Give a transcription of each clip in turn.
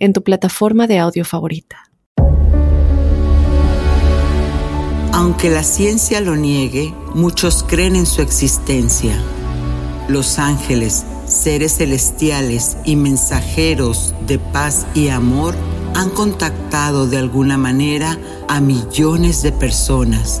en tu plataforma de audio favorita. Aunque la ciencia lo niegue, muchos creen en su existencia. Los ángeles, seres celestiales y mensajeros de paz y amor han contactado de alguna manera a millones de personas.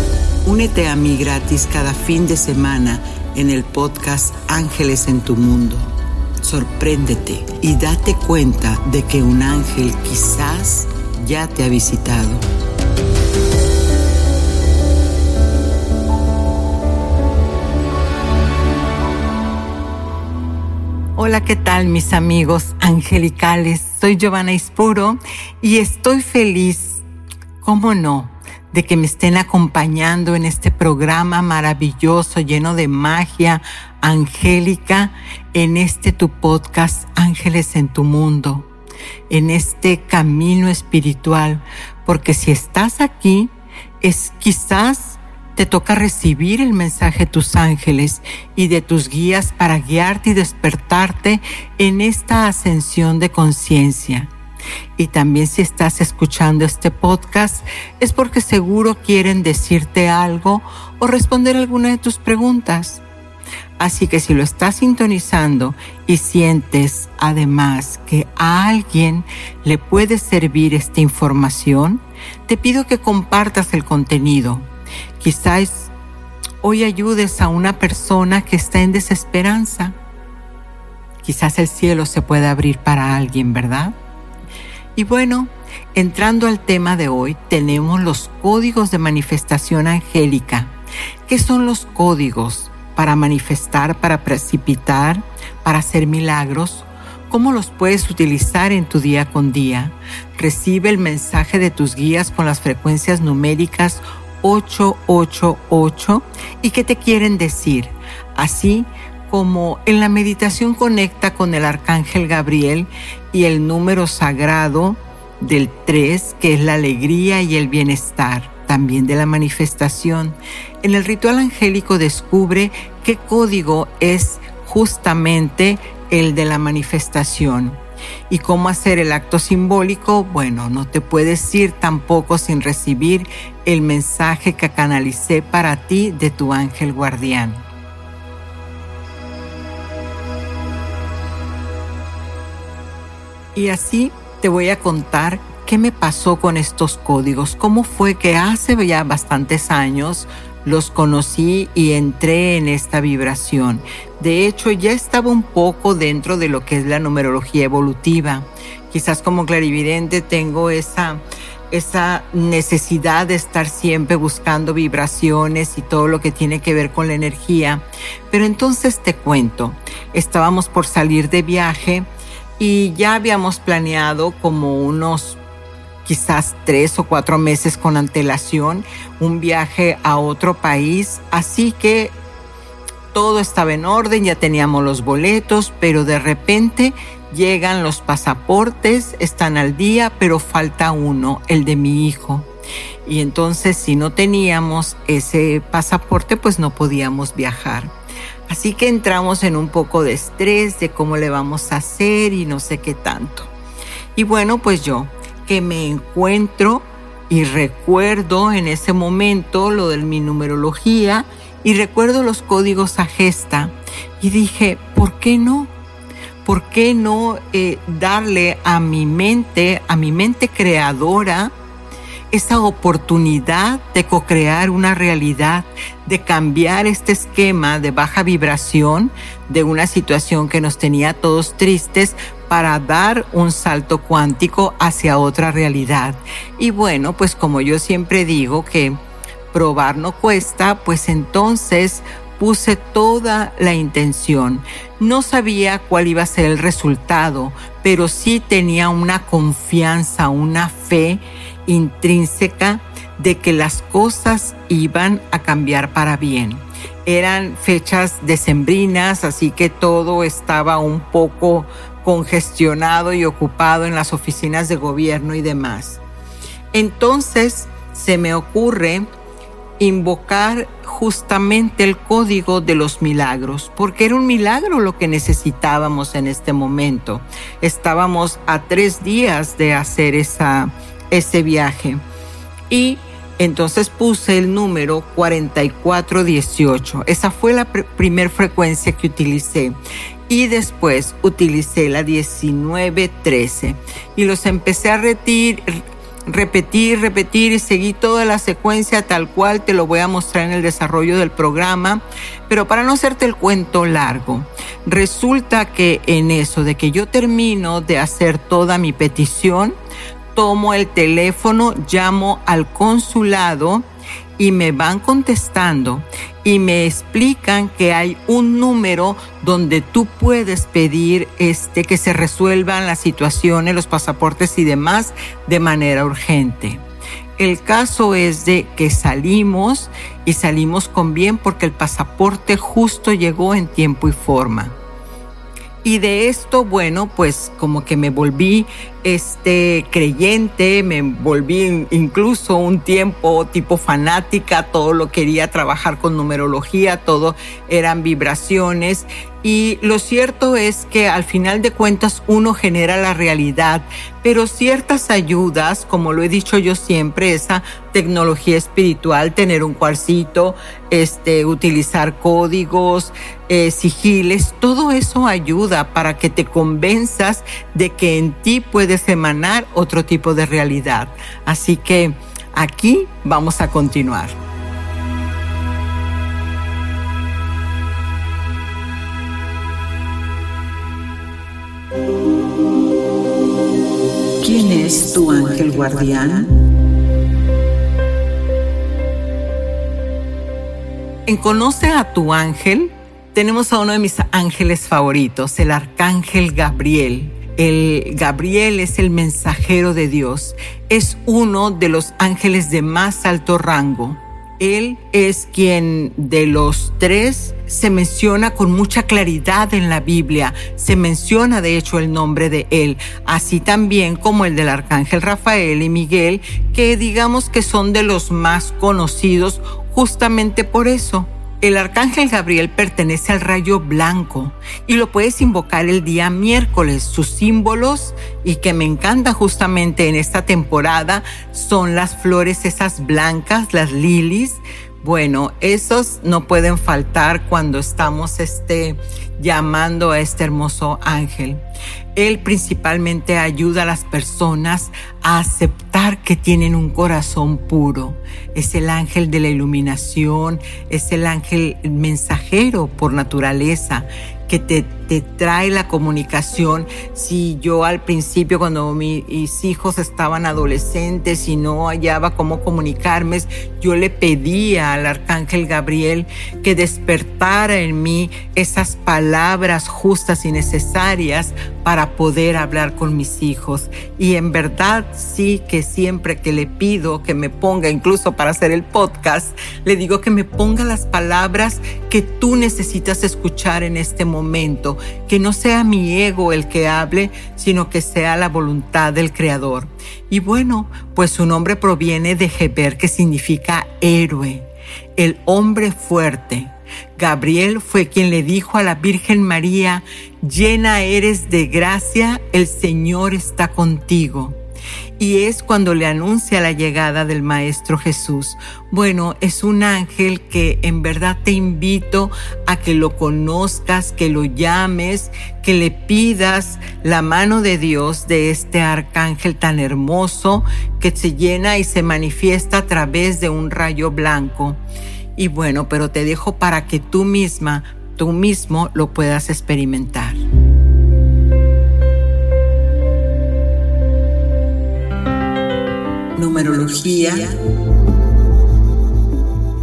Únete a mí gratis cada fin de semana en el podcast Ángeles en tu Mundo. Sorpréndete y date cuenta de que un ángel quizás ya te ha visitado. Hola, ¿qué tal mis amigos angelicales? Soy Giovanna Ispuro y estoy feliz, ¿cómo no? De que me estén acompañando en este programa maravilloso, lleno de magia angélica, en este tu podcast Ángeles en tu Mundo, en este camino espiritual, porque si estás aquí, es quizás te toca recibir el mensaje de tus ángeles y de tus guías para guiarte y despertarte en esta ascensión de conciencia. Y también si estás escuchando este podcast es porque seguro quieren decirte algo o responder alguna de tus preguntas. Así que si lo estás sintonizando y sientes además que a alguien le puede servir esta información, te pido que compartas el contenido. Quizás hoy ayudes a una persona que está en desesperanza. Quizás el cielo se pueda abrir para alguien, ¿verdad? Y bueno, entrando al tema de hoy, tenemos los códigos de manifestación angélica. ¿Qué son los códigos para manifestar, para precipitar, para hacer milagros? ¿Cómo los puedes utilizar en tu día con día? Recibe el mensaje de tus guías con las frecuencias numéricas 888 y qué te quieren decir. Así como en la meditación conecta con el arcángel Gabriel y el número sagrado del 3, que es la alegría y el bienestar, también de la manifestación. En el ritual angélico descubre qué código es justamente el de la manifestación. ¿Y cómo hacer el acto simbólico? Bueno, no te puedes ir tampoco sin recibir el mensaje que canalicé para ti de tu ángel guardián. Y así te voy a contar qué me pasó con estos códigos, cómo fue que hace ya bastantes años los conocí y entré en esta vibración. De hecho, ya estaba un poco dentro de lo que es la numerología evolutiva. Quizás como clarividente tengo esa, esa necesidad de estar siempre buscando vibraciones y todo lo que tiene que ver con la energía. Pero entonces te cuento, estábamos por salir de viaje y ya habíamos planeado como unos quizás tres o cuatro meses con antelación un viaje a otro país, así que todo estaba en orden, ya teníamos los boletos, pero de repente llegan los pasaportes, están al día, pero falta uno, el de mi hijo. Y entonces si no teníamos ese pasaporte, pues no podíamos viajar. Así que entramos en un poco de estrés de cómo le vamos a hacer y no sé qué tanto. Y bueno, pues yo que me encuentro y recuerdo en ese momento lo de mi numerología y recuerdo los códigos a gesta y dije, ¿por qué no? ¿Por qué no eh, darle a mi mente, a mi mente creadora, esa oportunidad de co-crear una realidad, de cambiar este esquema de baja vibración de una situación que nos tenía todos tristes para dar un salto cuántico hacia otra realidad. Y bueno, pues como yo siempre digo que probar no cuesta, pues entonces puse toda la intención. No sabía cuál iba a ser el resultado, pero sí tenía una confianza, una fe intrínseca de que las cosas iban a cambiar para bien. Eran fechas decembrinas, así que todo estaba un poco congestionado y ocupado en las oficinas de gobierno y demás. Entonces se me ocurre invocar justamente el código de los milagros, porque era un milagro lo que necesitábamos en este momento. Estábamos a tres días de hacer esa, ese viaje. Y entonces puse el número 4418. Esa fue la primer frecuencia que utilicé. Y después utilicé la 1913. Y los empecé a retir, repetir, repetir y seguí toda la secuencia tal cual te lo voy a mostrar en el desarrollo del programa. Pero para no hacerte el cuento largo, resulta que en eso de que yo termino de hacer toda mi petición, tomo el teléfono, llamo al consulado y me van contestando y me explican que hay un número donde tú puedes pedir este que se resuelvan las situaciones, los pasaportes y demás de manera urgente. El caso es de que salimos y salimos con bien porque el pasaporte justo llegó en tiempo y forma. Y de esto, bueno, pues como que me volví este creyente, me volví incluso un tiempo tipo fanática, todo lo quería trabajar con numerología, todo eran vibraciones. Y lo cierto es que al final de cuentas uno genera la realidad, pero ciertas ayudas, como lo he dicho yo siempre, esa tecnología espiritual, tener un cuarcito, este, utilizar códigos, eh, sigiles, todo eso ayuda para que te convenzas de que en ti puedes emanar otro tipo de realidad. Así que aquí vamos a continuar. ¿Quién es tu ángel guardián? En Conoce a tu ángel tenemos a uno de mis ángeles favoritos, el arcángel Gabriel. El Gabriel es el mensajero de Dios, es uno de los ángeles de más alto rango. Él es quien de los tres se menciona con mucha claridad en la Biblia. Se menciona de hecho el nombre de él, así también como el del arcángel Rafael y Miguel, que digamos que son de los más conocidos justamente por eso. El arcángel Gabriel pertenece al rayo blanco y lo puedes invocar el día miércoles. Sus símbolos y que me encanta justamente en esta temporada son las flores esas blancas, las lilies. Bueno, esos no pueden faltar cuando estamos este, llamando a este hermoso ángel. Él principalmente ayuda a las personas a aceptar que tienen un corazón puro. Es el ángel de la iluminación, es el ángel mensajero por naturaleza que te, trae la comunicación. Si yo al principio, cuando mis hijos estaban adolescentes y no hallaba cómo comunicarme, yo le pedía al arcángel Gabriel que despertara en mí esas palabras justas y necesarias para poder hablar con mis hijos. Y en verdad sí que siempre que le pido que me ponga, incluso para hacer el podcast, le digo que me ponga las palabras que tú necesitas escuchar en este momento, que no sea mi ego el que hable, sino que sea la voluntad del Creador. Y bueno, pues su nombre proviene de Heber, que significa héroe, el hombre fuerte. Gabriel fue quien le dijo a la Virgen María, llena eres de gracia, el Señor está contigo. Y es cuando le anuncia la llegada del Maestro Jesús. Bueno, es un ángel que en verdad te invito a que lo conozcas, que lo llames, que le pidas la mano de Dios de este arcángel tan hermoso que se llena y se manifiesta a través de un rayo blanco. Y bueno, pero te dejo para que tú misma, tú mismo lo puedas experimentar. Numerología.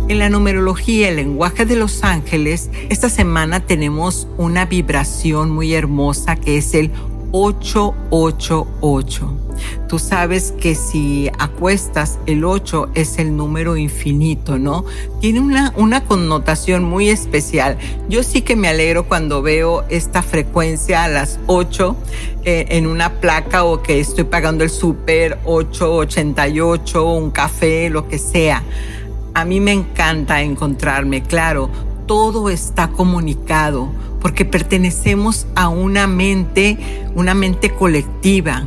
En la numerología, el lenguaje de los ángeles, esta semana tenemos una vibración muy hermosa que es el 888. Tú sabes que si acuestas el 8 es el número infinito, ¿no? Tiene una, una connotación muy especial. Yo sí que me alegro cuando veo esta frecuencia a las 8 eh, en una placa o que estoy pagando el súper 888, un café, lo que sea. A mí me encanta encontrarme, claro, todo está comunicado porque pertenecemos a una mente, una mente colectiva.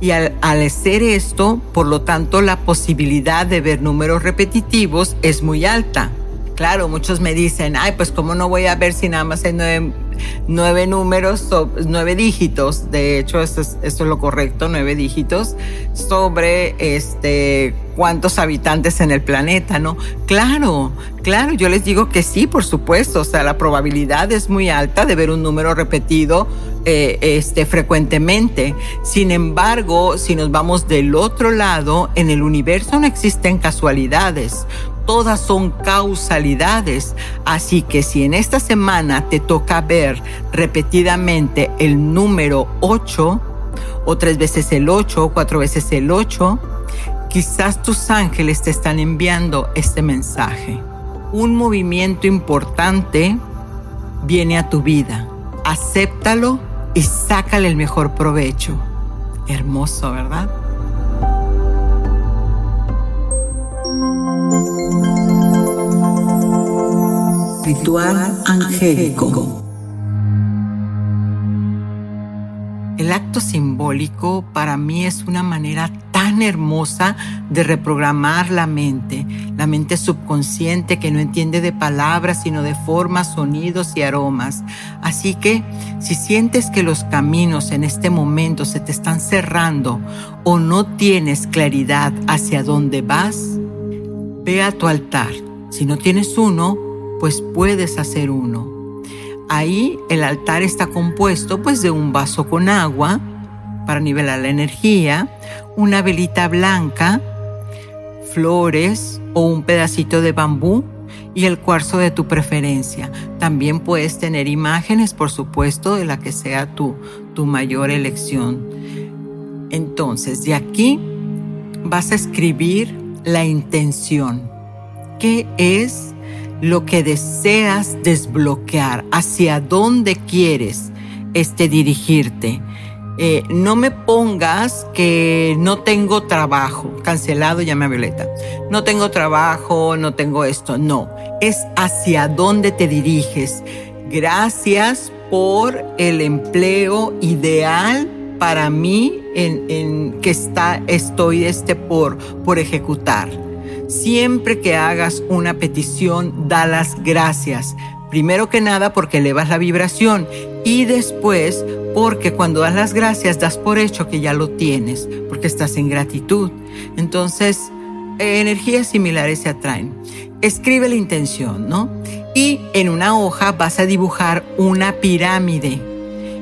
Y al, hacer esto, por lo tanto, la posibilidad de ver números repetitivos es muy alta. Claro, muchos me dicen, ay, pues cómo no voy a ver si nada más hay nueve, nueve números, nueve dígitos, de hecho esto es, esto es lo correcto, nueve dígitos, sobre este cuántos habitantes en el planeta, ¿no? Claro, claro, yo les digo que sí, por supuesto, o sea, la probabilidad es muy alta de ver un número repetido eh, este, frecuentemente. Sin embargo, si nos vamos del otro lado, en el universo no existen casualidades todas son causalidades. Así que si en esta semana te toca ver repetidamente el número 8, o tres veces el 8, o cuatro veces el 8, quizás tus ángeles te están enviando este mensaje. Un movimiento importante viene a tu vida. Acéptalo y sácale el mejor provecho. Hermoso, ¿verdad? Ritual angélico. El acto simbólico para mí es una manera tan hermosa de reprogramar la mente, la mente subconsciente que no entiende de palabras sino de formas, sonidos y aromas. Así que si sientes que los caminos en este momento se te están cerrando o no tienes claridad hacia dónde vas, ve a tu altar. Si no tienes uno, pues puedes hacer uno. Ahí el altar está compuesto pues de un vaso con agua para nivelar la energía, una velita blanca, flores o un pedacito de bambú y el cuarzo de tu preferencia. También puedes tener imágenes, por supuesto, de la que sea tu, tu mayor elección. Entonces, de aquí vas a escribir la intención. ¿Qué es lo que deseas desbloquear? ¿Hacia dónde quieres este dirigirte? Eh, no me pongas que no tengo trabajo. Cancelado, llame a Violeta. No tengo trabajo, no tengo esto. No, es hacia dónde te diriges. Gracias por el empleo ideal para mí en, que está, estoy este por, por ejecutar. Siempre que hagas una petición, da las gracias. Primero que nada porque elevas la vibración y después porque cuando das las gracias das por hecho que ya lo tienes, porque estás en gratitud. Entonces, energías similares se atraen. Escribe la intención, ¿no? Y en una hoja vas a dibujar una pirámide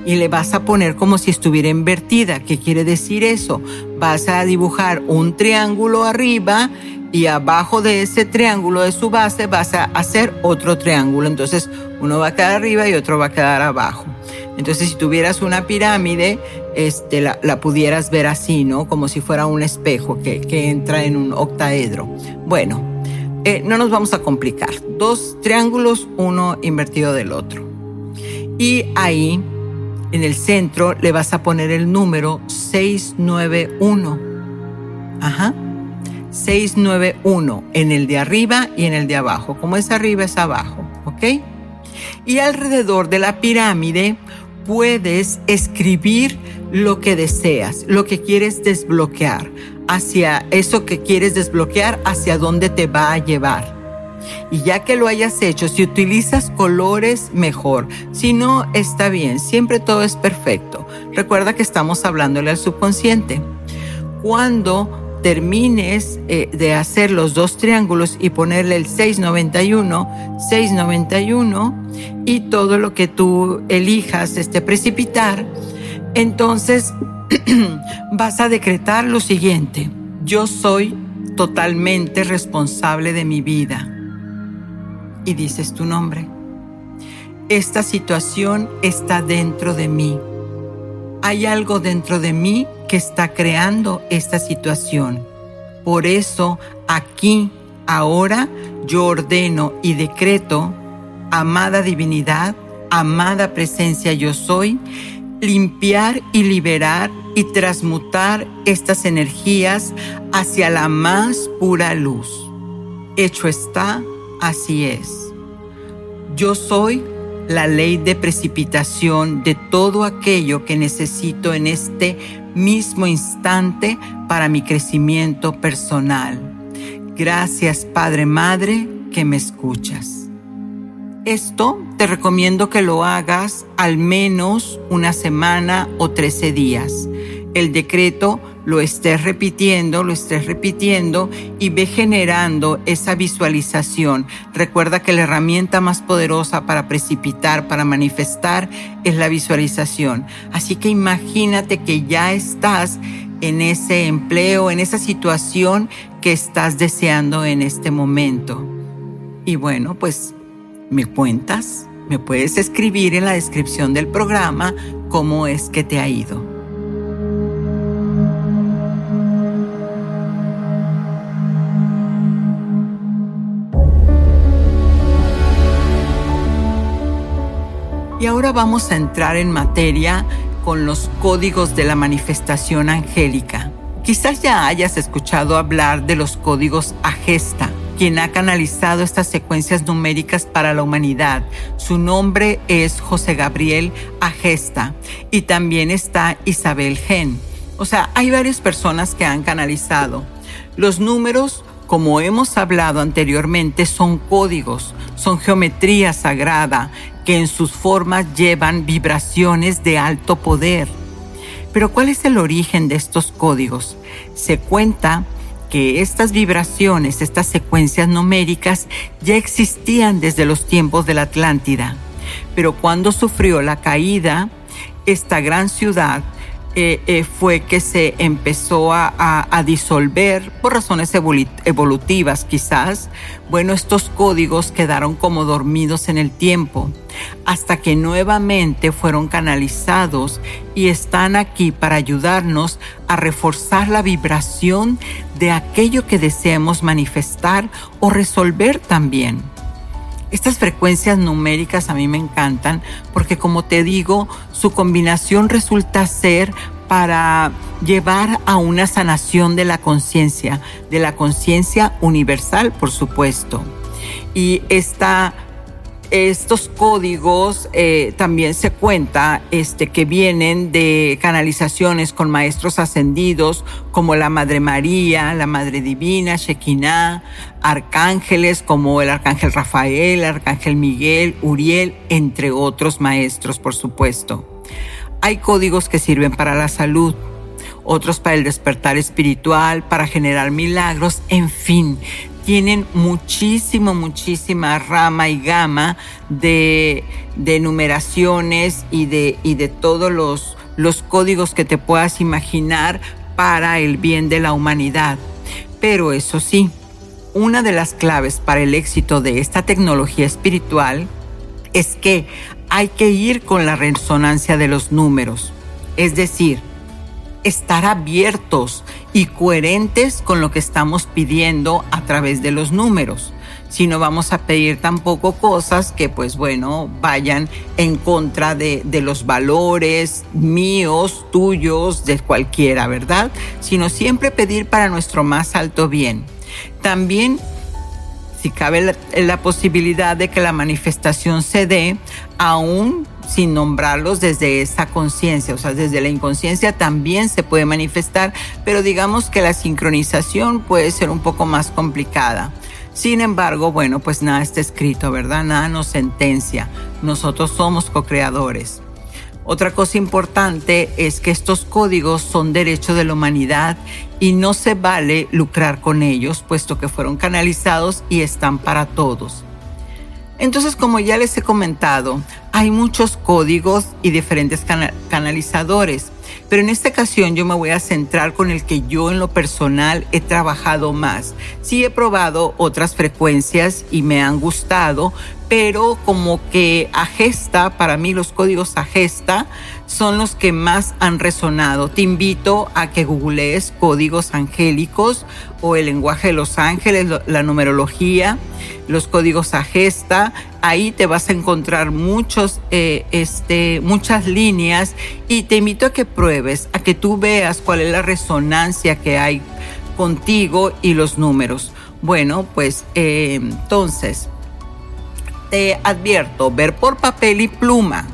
y le vas a poner como si estuviera invertida. ¿Qué quiere decir eso? Vas a dibujar un triángulo arriba y abajo de ese triángulo de su base vas a hacer otro triángulo. Entonces uno va a quedar arriba y otro va a quedar abajo. Entonces si tuvieras una pirámide, este, la, pudieras ver así, ¿no? Como si fuera un espejo que, entra en un octaedro. Bueno, eh, no nos vamos a complicar. Dos triángulos, uno invertido del otro. Y ahí en el centro le vas a poner el número 691. Ajá. 691 en el de arriba y en el de abajo. Como es arriba es abajo, ¿ok? Y alrededor de la pirámide puedes escribir lo que deseas, lo que quieres desbloquear, hacia eso que quieres desbloquear, hacia dónde te va a llevar. Y ya que lo hayas hecho, si utilizas colores, mejor. Si no, está bien. Siempre todo es perfecto. Recuerda que estamos hablándole al subconsciente. Cuando termines eh, de hacer los dos triángulos y ponerle el 691, 691 y todo lo que tú elijas este precipitar, entonces vas a decretar lo siguiente. Yo soy totalmente responsable de mi vida. Y dices tu nombre. Esta situación está dentro de mí. Hay algo dentro de mí que está creando esta situación. Por eso aquí, ahora, yo ordeno y decreto, amada divinidad, amada presencia yo soy, limpiar y liberar y transmutar estas energías hacia la más pura luz. Hecho está, así es. Yo soy la ley de precipitación de todo aquello que necesito en este mismo instante para mi crecimiento personal. Gracias Padre Madre que me escuchas. Esto te recomiendo que lo hagas al menos una semana o 13 días. El decreto lo estés repitiendo, lo estés repitiendo y ve generando esa visualización. Recuerda que la herramienta más poderosa para precipitar, para manifestar, es la visualización. Así que imagínate que ya estás en ese empleo, en esa situación que estás deseando en este momento. Y bueno, pues me cuentas, me puedes escribir en la descripción del programa cómo es que te ha ido. Y ahora vamos a entrar en materia con los códigos de la manifestación angélica. Quizás ya hayas escuchado hablar de los códigos Agesta, quien ha canalizado estas secuencias numéricas para la humanidad. Su nombre es José Gabriel Agesta y también está Isabel Gen. O sea, hay varias personas que han canalizado. Los números como hemos hablado anteriormente, son códigos, son geometría sagrada que en sus formas llevan vibraciones de alto poder. Pero ¿cuál es el origen de estos códigos? Se cuenta que estas vibraciones, estas secuencias numéricas ya existían desde los tiempos de la Atlántida. Pero cuando sufrió la caída, esta gran ciudad eh, eh, fue que se empezó a, disolver por razones evolutivas quizás. Bueno, estos códigos quedaron como dormidos en el tiempo hasta que nuevamente fueron canalizados y están aquí para ayudarnos a reforzar la vibración de aquello que deseamos manifestar o resolver también. Estas frecuencias numéricas a mí me encantan porque como te digo, su combinación resulta ser para llevar a una sanación de la conciencia, de la conciencia universal, por supuesto. Y esta estos códigos eh, también se cuenta este, que vienen de canalizaciones con maestros ascendidos como la Madre María, la Madre Divina, Shekinah, arcángeles como el Arcángel Rafael, el Arcángel Miguel, Uriel, entre otros maestros, por supuesto. Hay códigos que sirven para la salud, otros para el despertar espiritual, para generar milagros, en fin, tienen muchísimo, muchísima rama y gama de, numeraciones y de, y de todos los, los códigos que te puedas imaginar para el bien de la humanidad. Pero eso sí, una de las claves para el éxito de esta tecnología espiritual es que hay que ir con la resonancia de los números. Es decir, estar abiertos y coherentes con lo que estamos pidiendo a través de los números. Si no vamos a pedir tampoco cosas que, pues bueno, vayan en contra de, de los valores míos, tuyos, de cualquiera, ¿verdad? Sino siempre pedir para nuestro más alto bien. También si cabe la, la, posibilidad de que la manifestación se dé, aún sin nombrarlos desde esa conciencia, o sea, desde la inconsciencia también se puede manifestar, pero digamos que la sincronización puede ser un poco más complicada. Sin embargo, bueno, pues nada está escrito, ¿verdad? Nada nos sentencia. Nosotros somos co-creadores. Otra cosa importante es que estos códigos son derecho de la humanidad y no se vale lucrar con ellos, puesto que fueron canalizados y están para todos. Entonces, como ya les he comentado, hay muchos códigos y diferentes canalizadores, pero en esta ocasión yo me voy a centrar con el que yo en lo personal he trabajado más. Sí he probado otras frecuencias y me han gustado, pero como que Agesta, para mí los códigos Agesta son los que más han resonado. Te invito a que googlees códigos angélicos o el lenguaje de los ángeles, la numerología, los códigos Agesta. Ahí te vas a encontrar muchos, eh, este, muchas líneas y te invito a que pruebes, a que tú veas cuál es la resonancia que hay contigo y los números. Bueno, pues eh, entonces te advierto, ver por papel y pluma,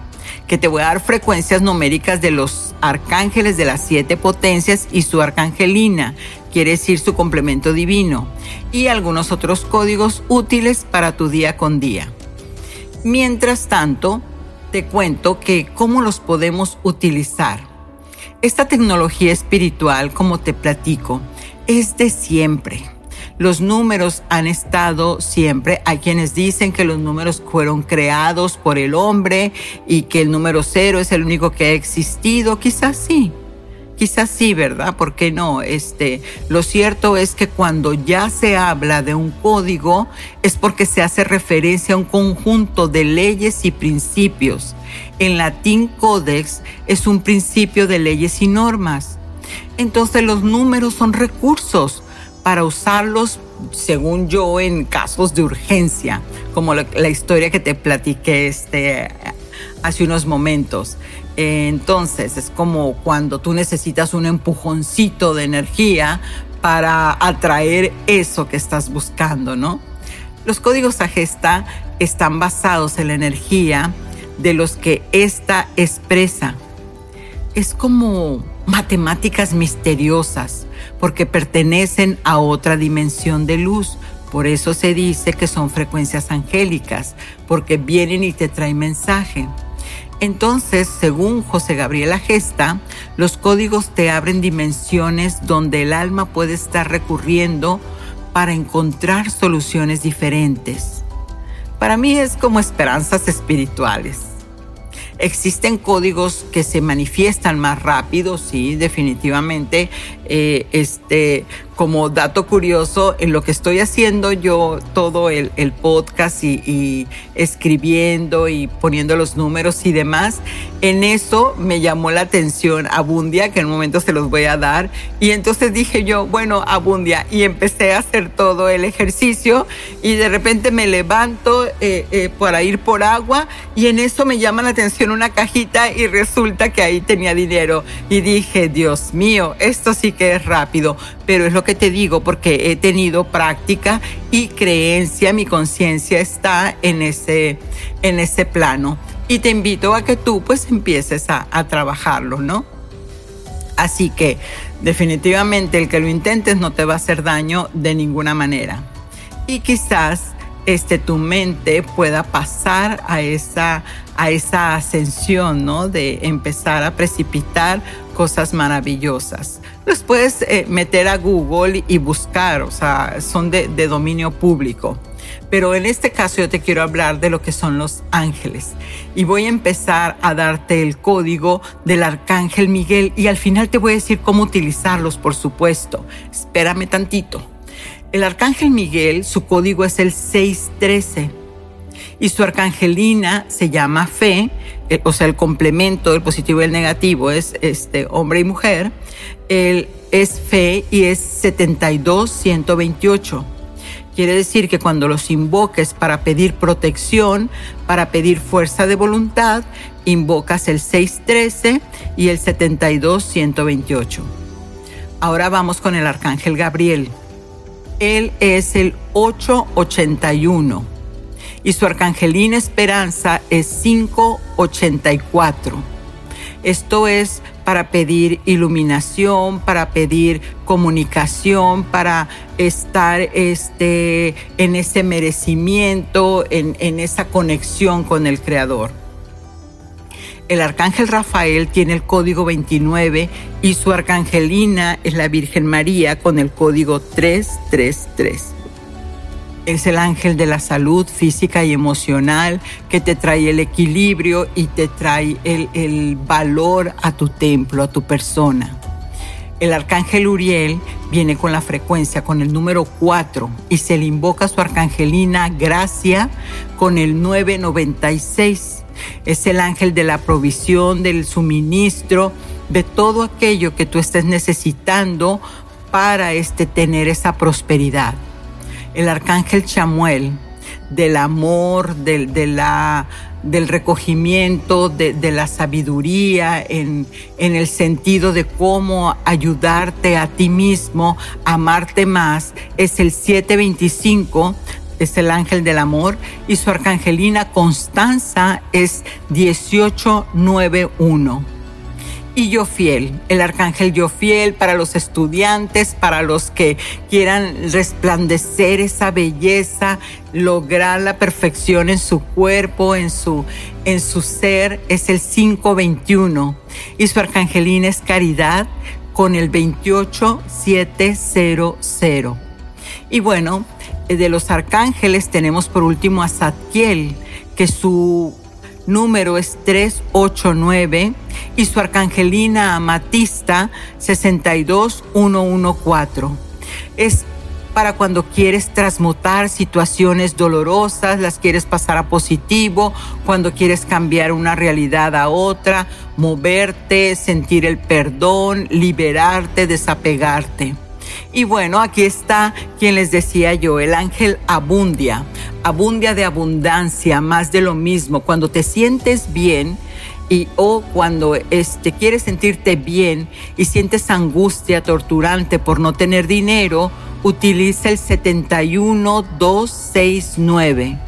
que te voy a dar frecuencias numéricas de los arcángeles de las siete potencias y su arcangelina, quiere decir su complemento divino, y algunos otros códigos útiles para tu día con día. Mientras tanto, te cuento que cómo los podemos utilizar. Esta tecnología espiritual, como te platico, es de siempre los números han estado siempre. Hay quienes dicen que los números fueron creados por el hombre y que el número cero es el único que ha existido. Quizás sí. Quizás sí, ¿verdad? ¿Por qué no? Este, lo cierto es que cuando ya se habla de un código es porque se hace referencia a un conjunto de leyes y principios. En latín codex es un principio de leyes y normas. Entonces los números son recursos para usarlos, según yo, en casos de urgencia, como la, historia que te platiqué este, hace unos momentos. Entonces, es como cuando tú necesitas un empujoncito de energía para atraer eso que estás buscando, ¿no? Los códigos Agesta están basados en la energía de los que ésta expresa. Es como matemáticas misteriosas porque pertenecen a otra dimensión de luz. Por eso se dice que son frecuencias angélicas, porque vienen y te traen mensaje. Entonces, según José Gabriel Agesta, los códigos te abren dimensiones donde el alma puede estar recurriendo para encontrar soluciones diferentes. Para mí es como esperanzas espirituales. Existen códigos que se manifiestan más rápido, sí, definitivamente. Eh, este, como dato curioso, en lo que estoy haciendo yo todo el, podcast y, escribiendo y poniendo los números y demás, en eso me llamó la atención Abundia, que en un momento se los voy a dar. Y entonces dije yo, bueno, Abundia, y empecé a hacer todo el ejercicio y de repente me levanto eh, eh, para ir por agua y en eso me llama la atención una cajita y resulta que ahí tenía dinero. Y dije, Dios mío, esto sí que es rápido, pero es lo que te digo porque he tenido práctica y creencia, mi conciencia está en ese, en ese plano. Y te invito a que tú pues empieces a, a trabajarlo, ¿no? Así que definitivamente el que lo intentes no te va a hacer daño de ninguna manera. Y quizás este, tu mente pueda pasar a esa, a esa ascensión, ¿no? De empezar a precipitar cosas maravillosas. Los puedes eh, meter a Google y buscar, o sea, son de, de dominio público. Pero en este caso yo te quiero hablar de lo que son los ángeles. Y voy a empezar a darte el código del arcángel Miguel y al final te voy a decir cómo utilizarlos, por supuesto. Espérame tantito. El arcángel Miguel, su código es el 613 y su arcangelina se llama Fe, eh, o sea, el complemento del positivo y el negativo es este hombre y mujer. Él es Fe y es 72128. Quiere decir que cuando los invoques para pedir protección, para pedir fuerza de voluntad, invocas el 613 y el 72128. Ahora vamos con el arcángel Gabriel. Él es el 881 y su arcangelina esperanza es 584. Esto es para pedir iluminación, para pedir comunicación, para estar este, en ese merecimiento, en, en esa conexión con el Creador. El arcángel Rafael tiene el código 29 y su arcangelina es la Virgen María con el código 333. Es el ángel de la salud física y emocional que te trae el equilibrio y te trae el, valor a tu templo, a tu persona. El arcángel Uriel viene con la frecuencia, con el número 4 y se le invoca a su arcangelina Gracia con el 996. Es el ángel de la provisión, del suministro, de todo aquello que tú estés necesitando para este, tener esa prosperidad el arcángel Chamuel, del amor, del, de del recogimiento, de, la sabiduría, en, en, el sentido de cómo ayudarte a ti mismo, amarte más, es el 725, es el ángel del amor, y su arcangelina Constanza es 1891 y yo fiel, el arcángel yo fiel para los estudiantes, para los que quieran resplandecer esa belleza, lograr la perfección en su cuerpo, en su, en su ser, es el 521 y su arcangelina es caridad con el 28700. Y bueno, de los arcángeles tenemos por último a Zadkiel, que su número es 389 y su arcangelina amatista 62114. Es para cuando quieres transmutar situaciones dolorosas, las quieres pasar a positivo, cuando quieres cambiar una realidad a otra, moverte, sentir el perdón, liberarte, desapegarte. Y bueno, aquí está quien les decía yo, el ángel abundia, abundia de abundancia, más de lo mismo. Cuando te sientes bien, y o cuando este, quieres sentirte bien y sientes angustia torturante por no tener dinero, utiliza el 71269.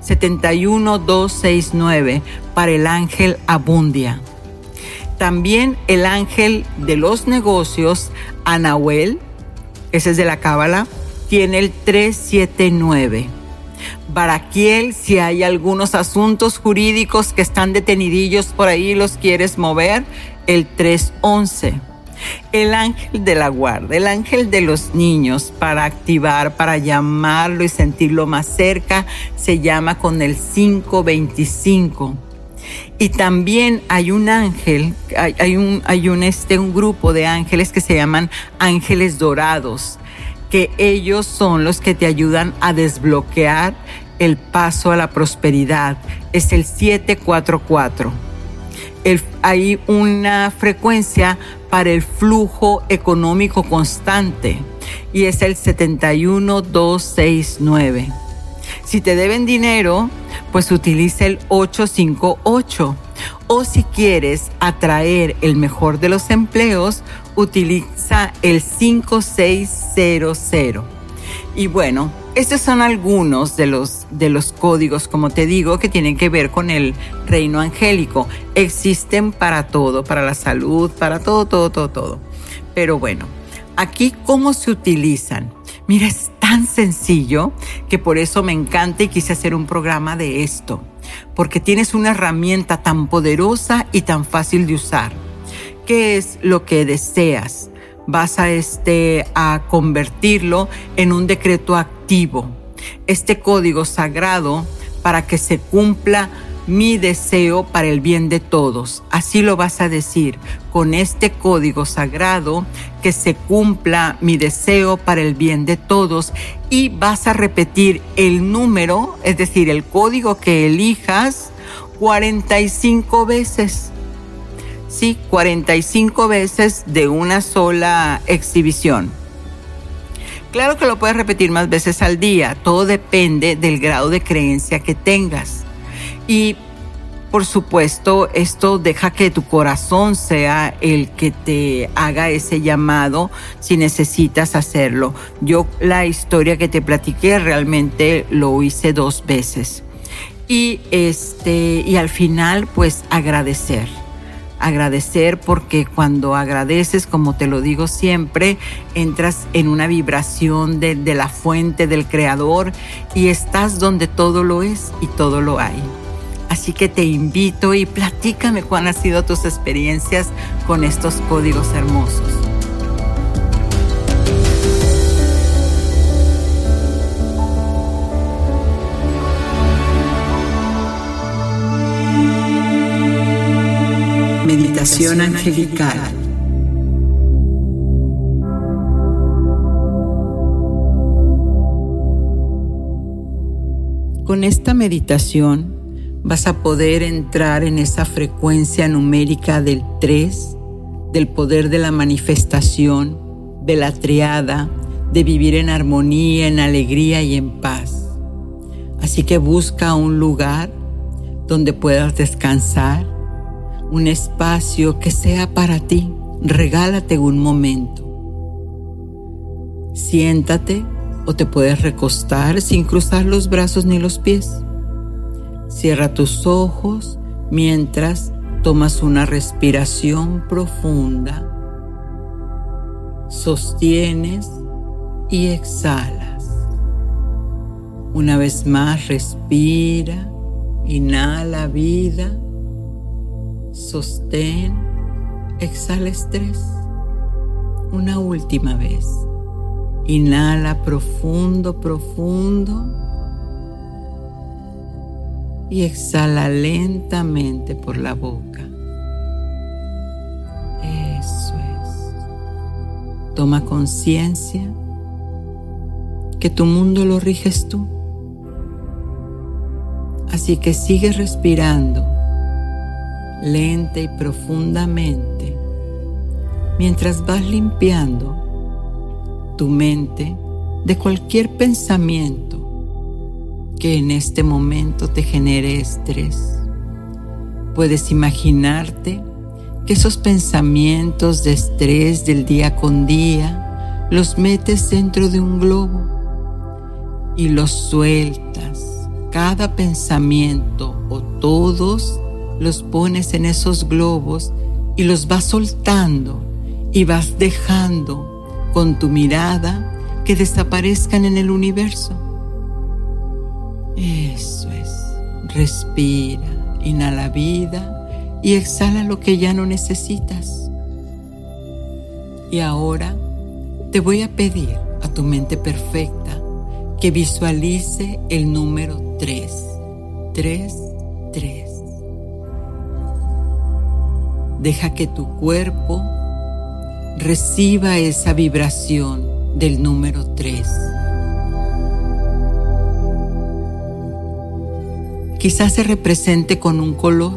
71269 para el ángel abundia. También el ángel de los negocios, Anahuel, ese es de la Cábala, tiene el 379. Baraquiel, si hay algunos asuntos jurídicos que están detenidillos por ahí, los quieres mover, el 311. El ángel de la guarda, el ángel de los niños, para activar, para llamarlo y sentirlo más cerca, se llama con el 525. Y también hay un ángel, hay, un, hay un, este, un grupo de ángeles que se llaman ángeles dorados, que ellos son los que te ayudan a desbloquear el paso a la prosperidad. Es el 744. hay una frecuencia para el flujo económico constante y es el 71269. Si te deben dinero, pues utiliza el 858. O si quieres atraer el mejor de los empleos, utiliza el 5600. Y bueno, estos son algunos de los, de los códigos, como te digo, que tienen que ver con el reino angélico. Existen para todo, para la salud, para todo, todo, todo, todo. Pero bueno, aquí cómo se utilizan. Mira, tan sencillo que por eso me encanta y quise hacer un programa de esto, porque tienes una herramienta tan poderosa y tan fácil de usar. ¿Qué es lo que deseas? Vas a este a convertirlo en un decreto activo. Este código sagrado para que se cumpla mi deseo para el bien de todos. Así lo vas a decir con este código sagrado, que se cumpla mi deseo para el bien de todos. Y vas a repetir el número, es decir, el código que elijas 45 veces. Sí, 45 veces de una sola exhibición. Claro que lo puedes repetir más veces al día, todo depende del grado de creencia que tengas. Y por supuesto, esto deja que tu corazón sea el que te haga ese llamado si necesitas hacerlo. Yo la historia que te platiqué realmente lo hice dos veces. Y este y al final pues agradecer. Agradecer porque cuando agradeces, como te lo digo siempre, entras en una vibración de, de la fuente del creador y estás donde todo lo es y todo lo hay. Así que te invito y platícame cuáles han sido tus experiencias con estos códigos hermosos. Meditación angelical. Con esta meditación vas a poder entrar en esa frecuencia numérica del 3, del poder de la manifestación, de la triada, de vivir en armonía, en alegría y en paz. Así que busca un lugar donde puedas descansar, un espacio que sea para ti. Regálate un momento. Siéntate o te puedes recostar sin cruzar los brazos ni los pies. Cierra tus ojos mientras tomas una respiración profunda. Sostienes y exhalas. Una vez más respira, inhala vida, sostén, exhala estrés. Una última vez. Inhala profundo, profundo y exhala lentamente por la boca. Eso es. Toma conciencia que tu mundo lo riges tú. Así que sigue respirando lenta y profundamente mientras vas limpiando tu mente de cualquier pensamiento que en este momento te genere estrés. Puedes imaginarte que esos pensamientos de estrés del día con día los metes dentro de un globo y los sueltas. Cada pensamiento o todos los pones en esos globos y los vas soltando y vas dejando con tu mirada que desaparezcan en el universo. Eso es. Respira, inhala vida y exhala lo que ya no necesitas. Y ahora te voy a pedir a tu mente perfecta que visualice el número 3. 3, 3. Deja que tu cuerpo reciba esa vibración del número 3. Quizás se represente con un color,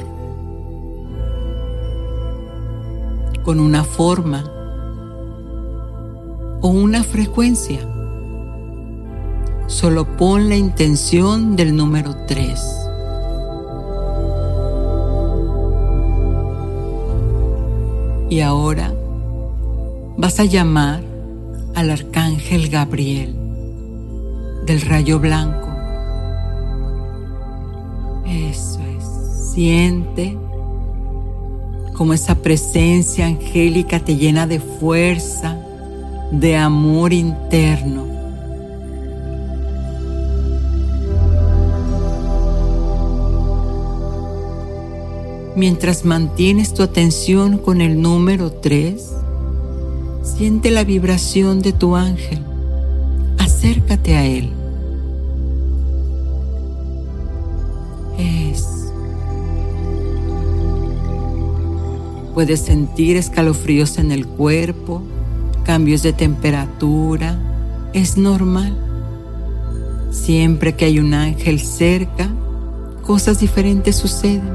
con una forma o una frecuencia. Solo pon la intención del número 3. Y ahora vas a llamar al arcángel Gabriel del rayo blanco eso es. Siente como esa presencia angélica te llena de fuerza, de amor interno. Mientras mantienes tu atención con el número 3, siente la vibración de tu ángel. Acércate a él. Puedes sentir escalofríos en el cuerpo, cambios de temperatura. Es normal. Siempre que hay un ángel cerca, cosas diferentes suceden.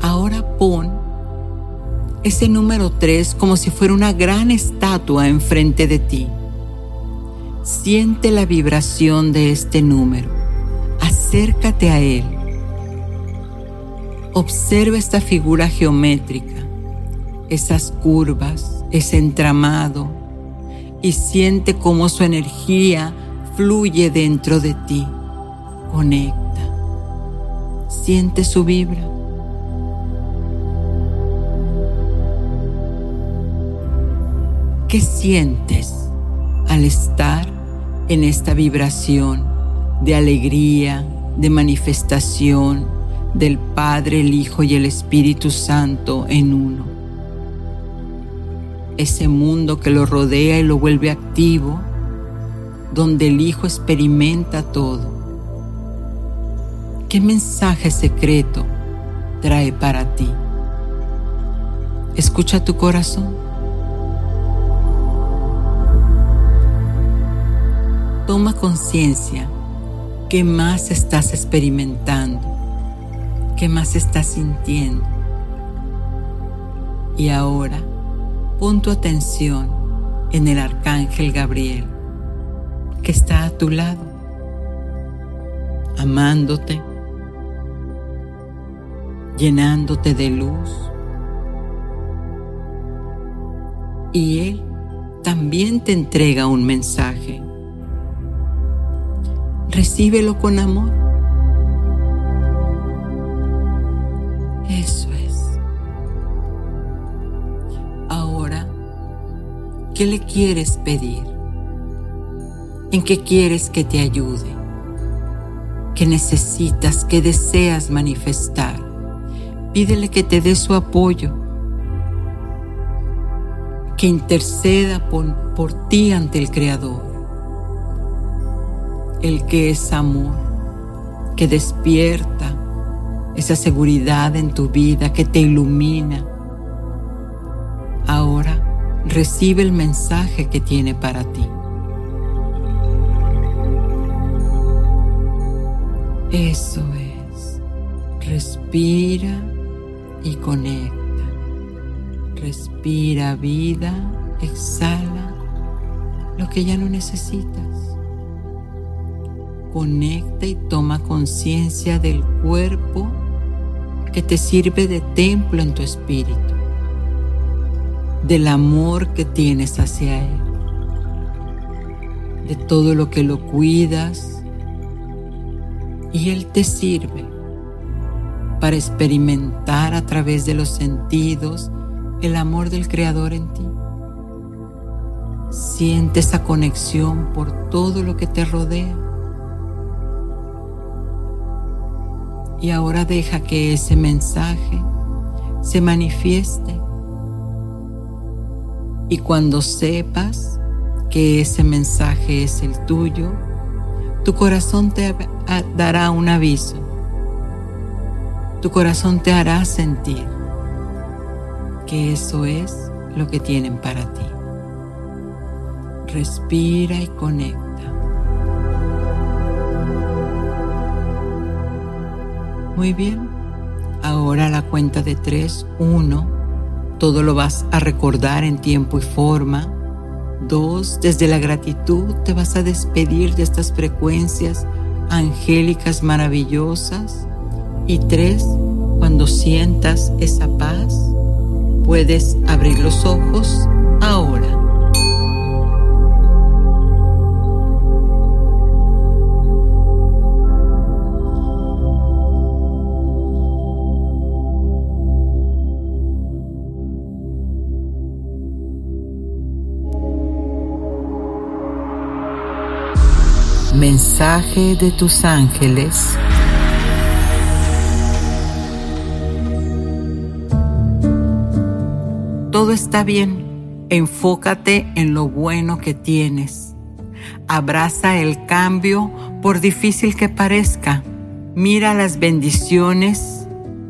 Ahora pon ese número 3 como si fuera una gran estatua enfrente de ti. Siente la vibración de este número. Acércate a él Observa esta figura geométrica, esas curvas, ese entramado y siente cómo su energía fluye dentro de ti. Conecta. Siente su vibra. ¿Qué sientes al estar en esta vibración de alegría, de manifestación del Padre, el Hijo y el Espíritu Santo en uno? Ese mundo que lo rodea y lo vuelve activo, donde el Hijo experimenta todo. ¿Qué mensaje secreto trae para ti? Escucha tu corazón. Toma conciencia qué más estás experimentando, qué más estás sintiendo. Y ahora pon tu atención en el arcángel Gabriel que está a tu lado, amándote, llenándote de luz. Y Él también te entrega un mensaje. Recíbelo con amor. ¿Qué le quieres pedir? en qué quieres que te ayude, qué necesitas, qué deseas manifestar. Pídele que te dé su apoyo, que interceda por, por ti ante el Creador, el que es amor, que despierta esa seguridad en tu vida, que te ilumina. Ahora recibe el mensaje que tiene para ti. Eso es. Respira y conecta. Respira vida, exhala lo que ya no necesitas. Conecta y toma conciencia del cuerpo que te sirve de templo en tu espíritu, del amor que tienes hacia Él, de todo lo que lo cuidas, y Él te sirve para experimentar a través de los sentidos el amor del Creador en ti. Siente esa conexión por todo lo que te rodea. Y ahora deja que ese mensaje se manifieste. Y cuando sepas que ese mensaje es el tuyo, tu corazón te dará un aviso. Tu corazón te hará sentir que eso es lo que tienen para ti. Respira y conecta. Muy bien. Ahora la cuenta de tres, uno, todo lo vas a recordar en tiempo y forma Dos, desde la gratitud te vas a despedir de estas frecuencias angélicas maravillosas. Y tres, cuando sientas esa paz, puedes abrir los ojos Mensaje de tus ángeles. Todo está bien. Enfócate en lo bueno que tienes. Abraza el cambio por difícil que parezca. Mira las bendiciones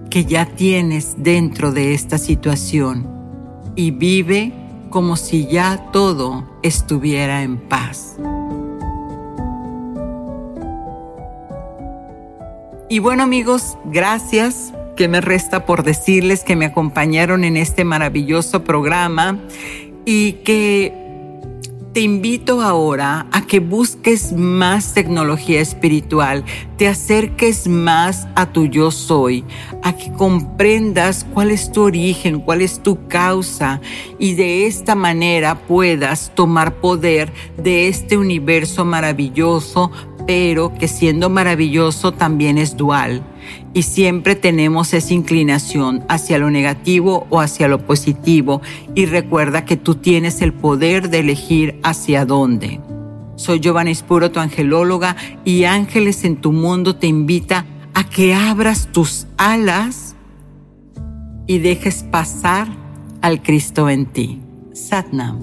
que ya tienes dentro de esta situación y vive como si ya todo estuviera en paz. Y bueno amigos, gracias. que me resta por decirles que me acompañaron en este maravilloso programa y que Te invito ahora a que busques más tecnología espiritual, te acerques más a tu yo soy, a que comprendas cuál es tu origen, cuál es tu causa y de esta manera puedas tomar poder de este universo maravilloso, pero que siendo maravilloso también es dual y siempre tenemos esa inclinación hacia lo negativo o hacia lo positivo y recuerda que tú tienes el poder de elegir hacia dónde. Soy Giovanna Espuro, tu angelóloga, y Ángeles en tu mundo te invita a que abras tus alas y dejes pasar al Cristo en ti. Satnam.